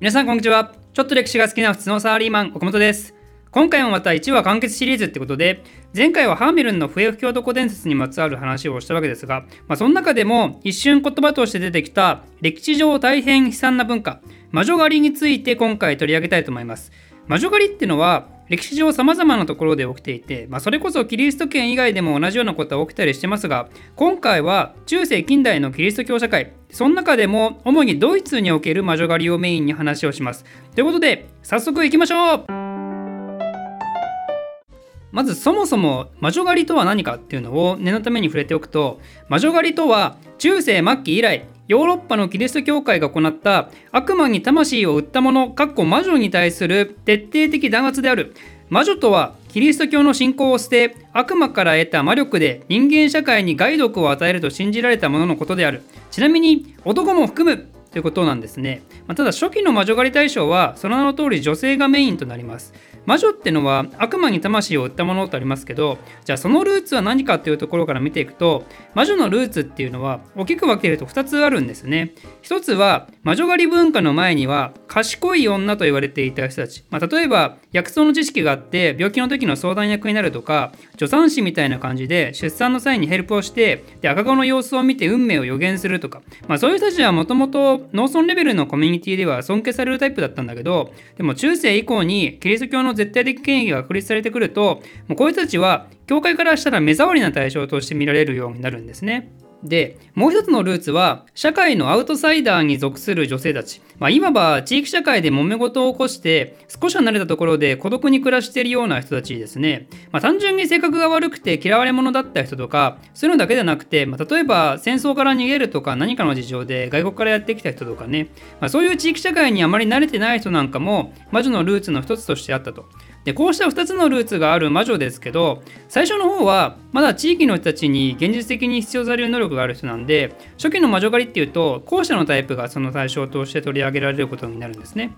皆さんこんにちは。ちょっと歴史が好きな普通のサラリーマン岡本です。今回もまた1話完結シリーズってことで前回はハーメルンの笛吹き男伝説にまつわる話をしたわけですが、まあ、その中でも一瞬言葉として出てきた歴史上大変悲惨な文化魔女狩りについて今回取り上げたいと思います。魔女狩りっていうのは歴史上様々なところで起きていて、まあ、それこそキリスト圏以外でも同じようなことは起きたりしてますが今回は中世近代のキリスト教社会その中でも主にドイツにおける魔女狩りをメインに話をします。ということで早速いきましょう。まずそもそも魔女狩りとは何かっていうのを念のために触れておくと魔女狩りとは中世末期以来ヨーロッパのキリスト教会が行った悪魔に魂を売った者、かっこ魔女に対する徹底的弾圧である。魔女とはキリスト教の信仰を捨て悪魔から得た魔力で人間社会に害毒を与えると信じられたもののことである。ちなみに男も含むということなんですね。まあ、ただ初期の魔女狩り対象はその名の通り女性がメインとなります。魔女ってのは悪魔に魂を売ったものとありますけどじゃあそのルーツは何かっていうところから見ていくと魔女のルーツっていうのは大きく分けると2つあるんですね一つは魔女狩り文化の前には賢い女と言われていた人たち、まあ、例えば薬草の知識があって病気の時の相談役になるとか助産師みたいな感じで出産の際にヘルプをしてで赤子の様子を見て運命を予言するとか、まあ、そういう人たちはもともと農村レベルのコミュニティでは尊敬されるタイプだったんだけどでも中世以降にキリスト教の絶対的権威が確立されてくるともうこういう人たちは教会からしたら目障りな対象として見られるようになるんですね。でもう一つのルーツは社会のアウトサイダーに属する女性たち、まあ、今は地域社会で揉め事を起こして少し離れたところで孤独に暮らしているような人たちですね、まあ、単純に性格が悪くて嫌われ者だった人とかそういうのだけではなくて、まあ、例えば戦争から逃げるとか何かの事情で外国からやってきた人とかね、ま、そういう地域社会にあまり慣れてない人なんかも魔女のルーツの一つとしてあったと。でこうした2つのルーツがある魔女ですけど最初の方はまだ地域の人たちに現実的に必要される能力がある人なんで初期の魔女狩りっていうと後者のタイプがその対象として取り上げられることになるんですね。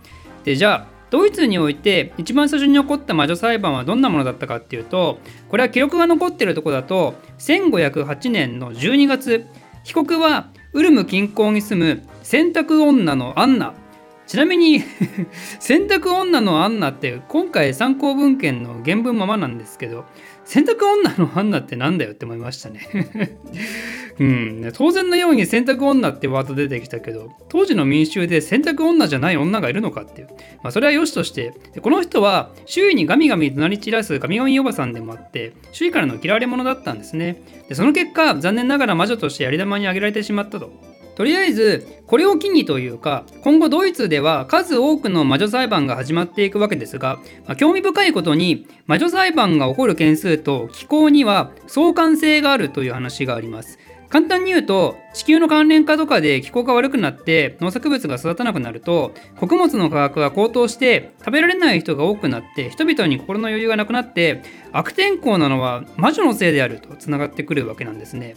でじゃあドイツにおいて一番最初に起こった魔女裁判はどんなものだったかっていうとこれは記録が残ってるとこだと1508年の12月被告はウルム近郊に住む洗濯女のアンナちなみに 洗濯女のアンナって今回参考文献の原文ままなんですけど洗濯女のアンナってなんだよって思いましたね。うん、当然のように洗濯女ってワード出てきたけど当時の民衆で洗濯女じゃない女がいるのかっていう、まあ、それは良しとしてこの人は周囲にガミガミ怒鳴り散らすガミガミおばさんでもあって周囲からの嫌われ者だったんですね。でその結果残念ながら魔女としてやり玉に挙げられてしまったと。とりあえずこれを機にというか今後ドイツでは数多くの魔女裁判が始まっていくわけですが、まあ、興味深いことに魔女裁判が起こる件数と気候には相関性があるという話があります。簡単に言うと地球の関連化とかで気候が悪くなって農作物が育たなくなると穀物の価格が高騰して食べられない人が多くなって人々に心の余裕がなくなって悪天候なのは魔女のせいであるとつながってくるわけなんですね。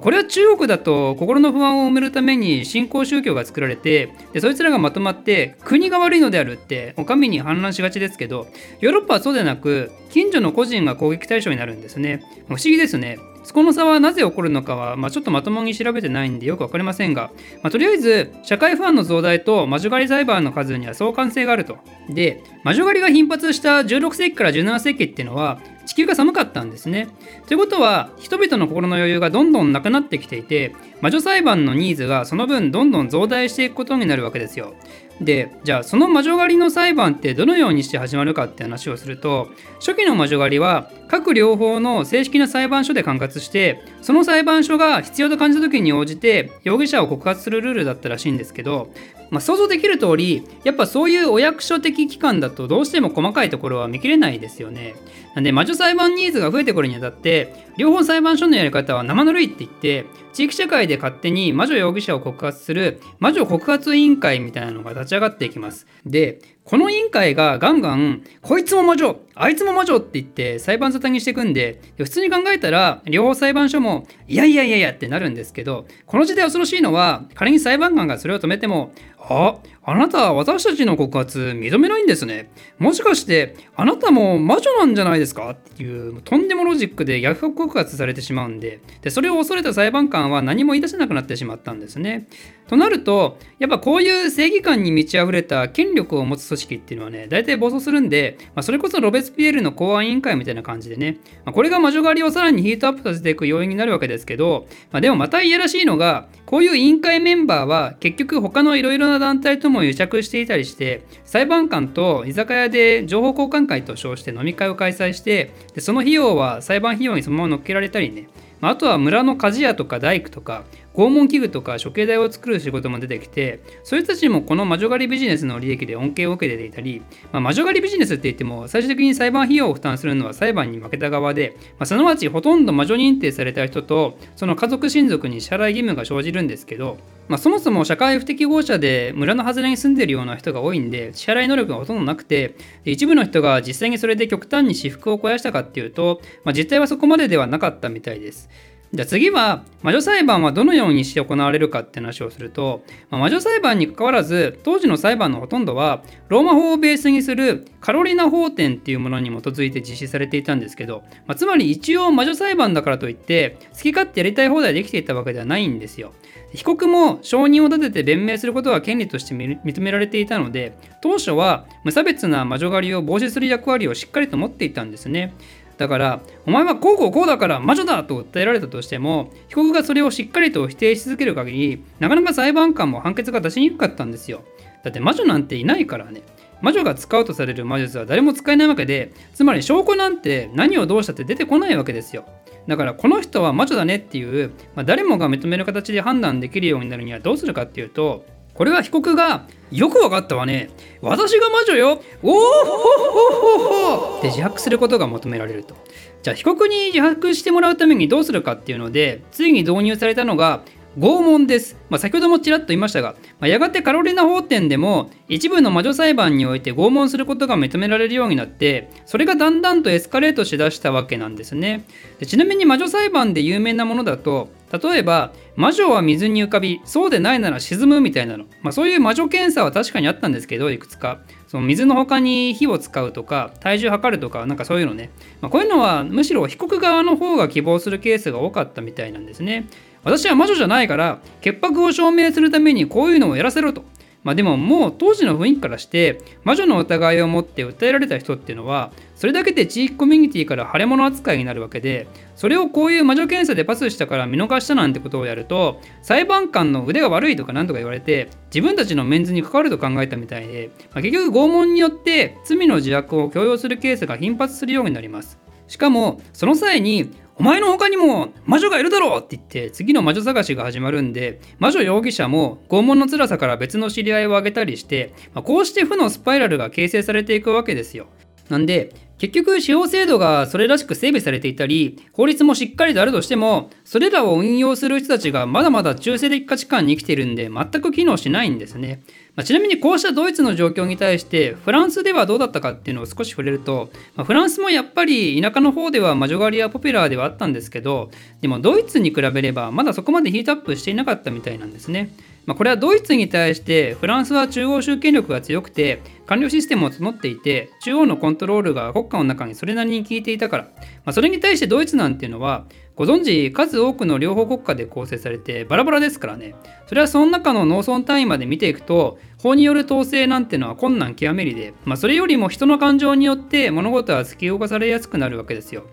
これは中国だと心の不安を埋めるために新興宗教が作られてでそいつらがまとまって国が悪いのであるってお上に反乱しがちですけどヨーロッパはそうでなく近所の個人が攻撃対象になるんですね不思議ですねそこの差はなぜ起こるのかは、まあ、ちょっとまともに調べてないんでよく分かりませんが、まあ、とりあえず社会不安の増大と魔女狩り裁判の数には相関性があると。で魔女狩りが頻発した16世紀から17世紀っていうのは地球が寒かったんですね。ということは人々の心の余裕がどんどんなくなってきていて魔女裁判のニーズがその分どんどん増大していくことになるわけですよ。でじゃあその魔女狩りの裁判ってどのようにして始まるかって話をすると初期の魔女狩りは各両方の正式な裁判所で管轄してその裁判所が必要と感じた時に応じて容疑者を告発するルールだったらしいんですけど、まあ、想像できる通りやっぱそういうお役所的機関だとどうしても細かいところは見切れないですよね。なんで魔女裁判ニーズが増えてくるにあたって両方裁判所のやり方は生ぬるいって言って地域社会で勝手に魔女容疑者を告発する魔女告発委員会みたいなのが立ち上がっていきます。でこの委員会がガンガンこいつも魔女あいつも魔女って言って裁判沙汰にしていくんで普通に考えたら両方裁判所もいやいやいやいやってなるんですけどこの時代恐ろしいのは仮に裁判官がそれを止めてもああなたは私たちの告発認めないんですね。もしかしてあなたも魔女なんじゃないですか？っていうとんでもロジックで逆告発されてしまうんででそれを恐れた裁判官は何も言い出せなくなってしまったんですね。となるとやっぱこういう正義感に満ち溢れた権力を持つ組織っていうのはね大体暴走するんで、まあ、それこそロベスピエールの公安委員会みたいな感じでね、まあ、これが魔女狩りをさらにヒートアップさせていく要因になるわけですけど、まあ、でもまたいやらしいのがこういう委員会メンバーは結局他のいろいろな団体とも癒着していたりして裁判官と居酒屋で情報交換会と称して飲み会を開催してでその費用は裁判費用にそのまま乗っけられたりねまあとは村の鍛冶屋とか大工とか拷問器具とか処刑台を作る仕事も出てきてそういう人たちもこの魔女狩りビジネスの利益で恩恵を受けていたり、まあ、魔女狩りビジネスって言っても最終的に裁判費用を負担するのは裁判に負けた側で、まあ、すなわちほとんど魔女認定された人とその家族親族に支払い義務が生じるんですけどまあ、そもそも社会不適合者で村の外れに住んでるような人が多いんで支払い能力がほとんどなくて一部の人が実際にそれで極端に私服を肥やしたかっていうと、まあ、実態はそこまでではなかったみたいです。じゃあ次は魔女裁判はどのようにして行われるかって話をすると、まあ、魔女裁判にかかわらず当時の裁判のほとんどはローマ法をベースにするカロリナ法典っていうものに基づいて実施されていたんですけど、まあ、つまり一応魔女裁判だからといって好き勝手やりたい放題できていたわけではないんですよ。被告も証人を立てて弁明することが権利として認められていたので当初は無差別な魔女狩りを防止する役割をしっかりと持っていたんですね。だからお前はこうこうこうだから魔女だと訴えられたとしても被告がそれをしっかりと否定し続ける限りなかなか裁判官も判決が出しにくかったんですよ。だって魔女なんていないからね。魔女が使うとされる魔術は誰も使えないわけでつまり証拠なんて何をどうしたって出てこないわけですよ。だからこの人は魔女だねっていう、まあ、誰もが認める形で判断できるようになるにはどうするかっていうとこれは被告がよくわかったわね。私が魔女よ。おおほほほ。って自白することが求められると。じゃあ被告に自白してもらうためにどうするかっていうのでついに導入されたのが拷問です。まあ、先ほどもちらっと言いましたが、まあ、やがてカロリナ法典でも一部の魔女裁判において拷問することが認められるようになってそれがだんだんとエスカレートしだしたわけなんですね。でちなみに魔女裁判で有名なものだと例えば魔女は水に浮かびそうでないなら沈むみたいなの、まあ、そういう魔女検査は確かにあったんですけどいくつか。その水の他に火を使うとか体重測るとかなんかそういうのね、まあ、こういうのはむしろ被告側の方が希望するケースが多かったみたいなんですね。私は魔女じゃないから潔白を証明するためにこういうのをやらせろと。まあでももう当時の雰囲気からして魔女の疑いを持って訴えられた人っていうのはそれだけで地域コミュニティから腫れ物扱いになるわけでそれをこういう魔女検査でパスしたから見逃したなんてことをやると裁判官の腕が悪いとか何とか言われて自分たちのメンズに関わると考えたみたいで、まあ、結局拷問によって罪の自白を強要するケースが頻発するようになります。しかもその際にお前の他にも魔女がいるだろうって言って次の魔女探しが始まるんで魔女容疑者も拷問の辛さから別の知り合いを挙げたりして、まあ、こうして負のスパイラルが形成されていくわけですよ。なんで結局司法制度がそれらしく整備されていたり法律もしっかりとあるとしてもそれらを運用する人たちがまだまだ中性的価値観に生きてるんで全く機能しないんですね。まあ、ちなみにこうしたドイツの状況に対してフランスではどうだったかっていうのを少し触れると、まあ、フランスもやっぱり田舎の方では魔女狩りはポピュラーではあったんですけどでもドイツに比べればまだそこまでヒートアップしていなかったみたいなんですね。まあ、これはドイツに対してフランスは中央集権力が強くて官僚システムを募っていて中央のコントロールが国家の中にそれなりに効いていたから、まあ、それに対してドイツなんていうのはご存知数多くの両方国家で構成されてバラバラですからね。それはその中の農村単位まで見ていくと法による統制なんてのは困難極めりで、まあ、それよりも人の感情によって物事は突き動かされやすくなるわけですよ。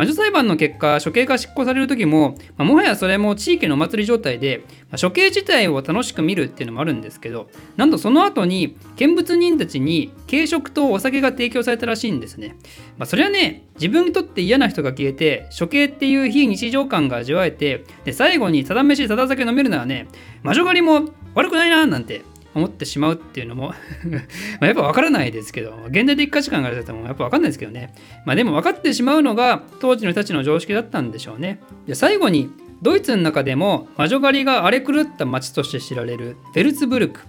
魔女裁判の結果処刑が執行される時も、まあ、もはやそれも地域のお祭り状態で、まあ、処刑自体を楽しく見るっていうのもあるんですけどなんとその後に見物人たちに軽食とお酒が提供されたらしいんですね、まあ、それはね自分にとって嫌な人が消えて処刑っていう非日常感が味わえてで最後にただ飯ただ酒飲めるならね魔女狩りも悪くないななんて思ってしまうっていうのも やっぱ分からないですけど現代的価値観からてもやっぱ分かんないですけどね。まあでも分かってしまうのが当時の人たちの常識だったんでしょうね。で最後にドイツの中でも魔女狩りが荒れ狂った町として知られるベルツブルク。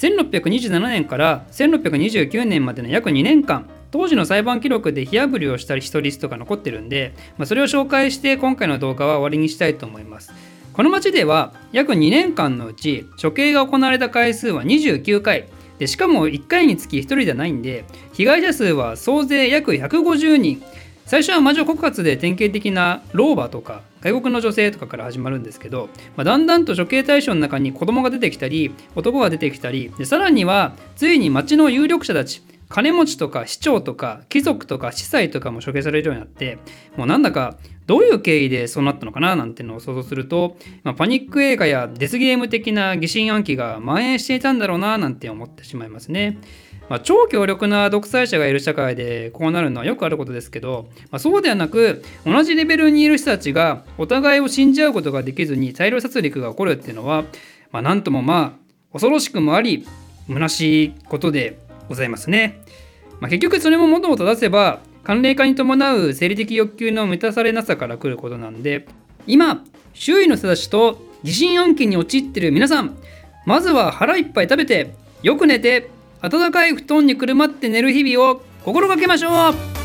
1627年から1629年までの約2年間当時の裁判記録で火あぶりをした人リストが残ってるんで、まあ、それを紹介して今回の動画は終わりにしたいと思います。この町では約2年間のうち処刑が行われた回数は29回。でしかも1回につき1人じゃないんで被害者数は総勢約150人。最初は魔女告発で典型的な老婆とか外国の女性とかから始まるんですけど、まあ、だんだんと処刑対象の中に子供が出てきたり男が出てきたりでさらにはついに町の有力者たち金持ちとか市長とか貴族とか司祭とかも処刑されるようになってもうなんだかどういう経緯でそうなったのかななんてのを想像すると、まあ、パニック映画やデスゲーム的な疑心暗鬼が蔓延していたんだろうななんて思ってしまいますね。まあ、超強力な独裁者がいる社会でこうなるのはよくあることですけど、まあ、そうではなく同じレベルにいる人たちがお互いを信じ合うことができずに大量殺戮が起こるっていうのは、まあ、なんともまあ恐ろしくもあり虚しいことでございますね。まあ、結局それも元を正せば寒冷化に伴う生理的欲求の満たされなさから来ることなんで今周囲の人たちと疑心暗鬼に陥ってる皆さんまずは腹いっぱい食べてよく寝て暖かい布団にくるまって寝る日々を心がけましょう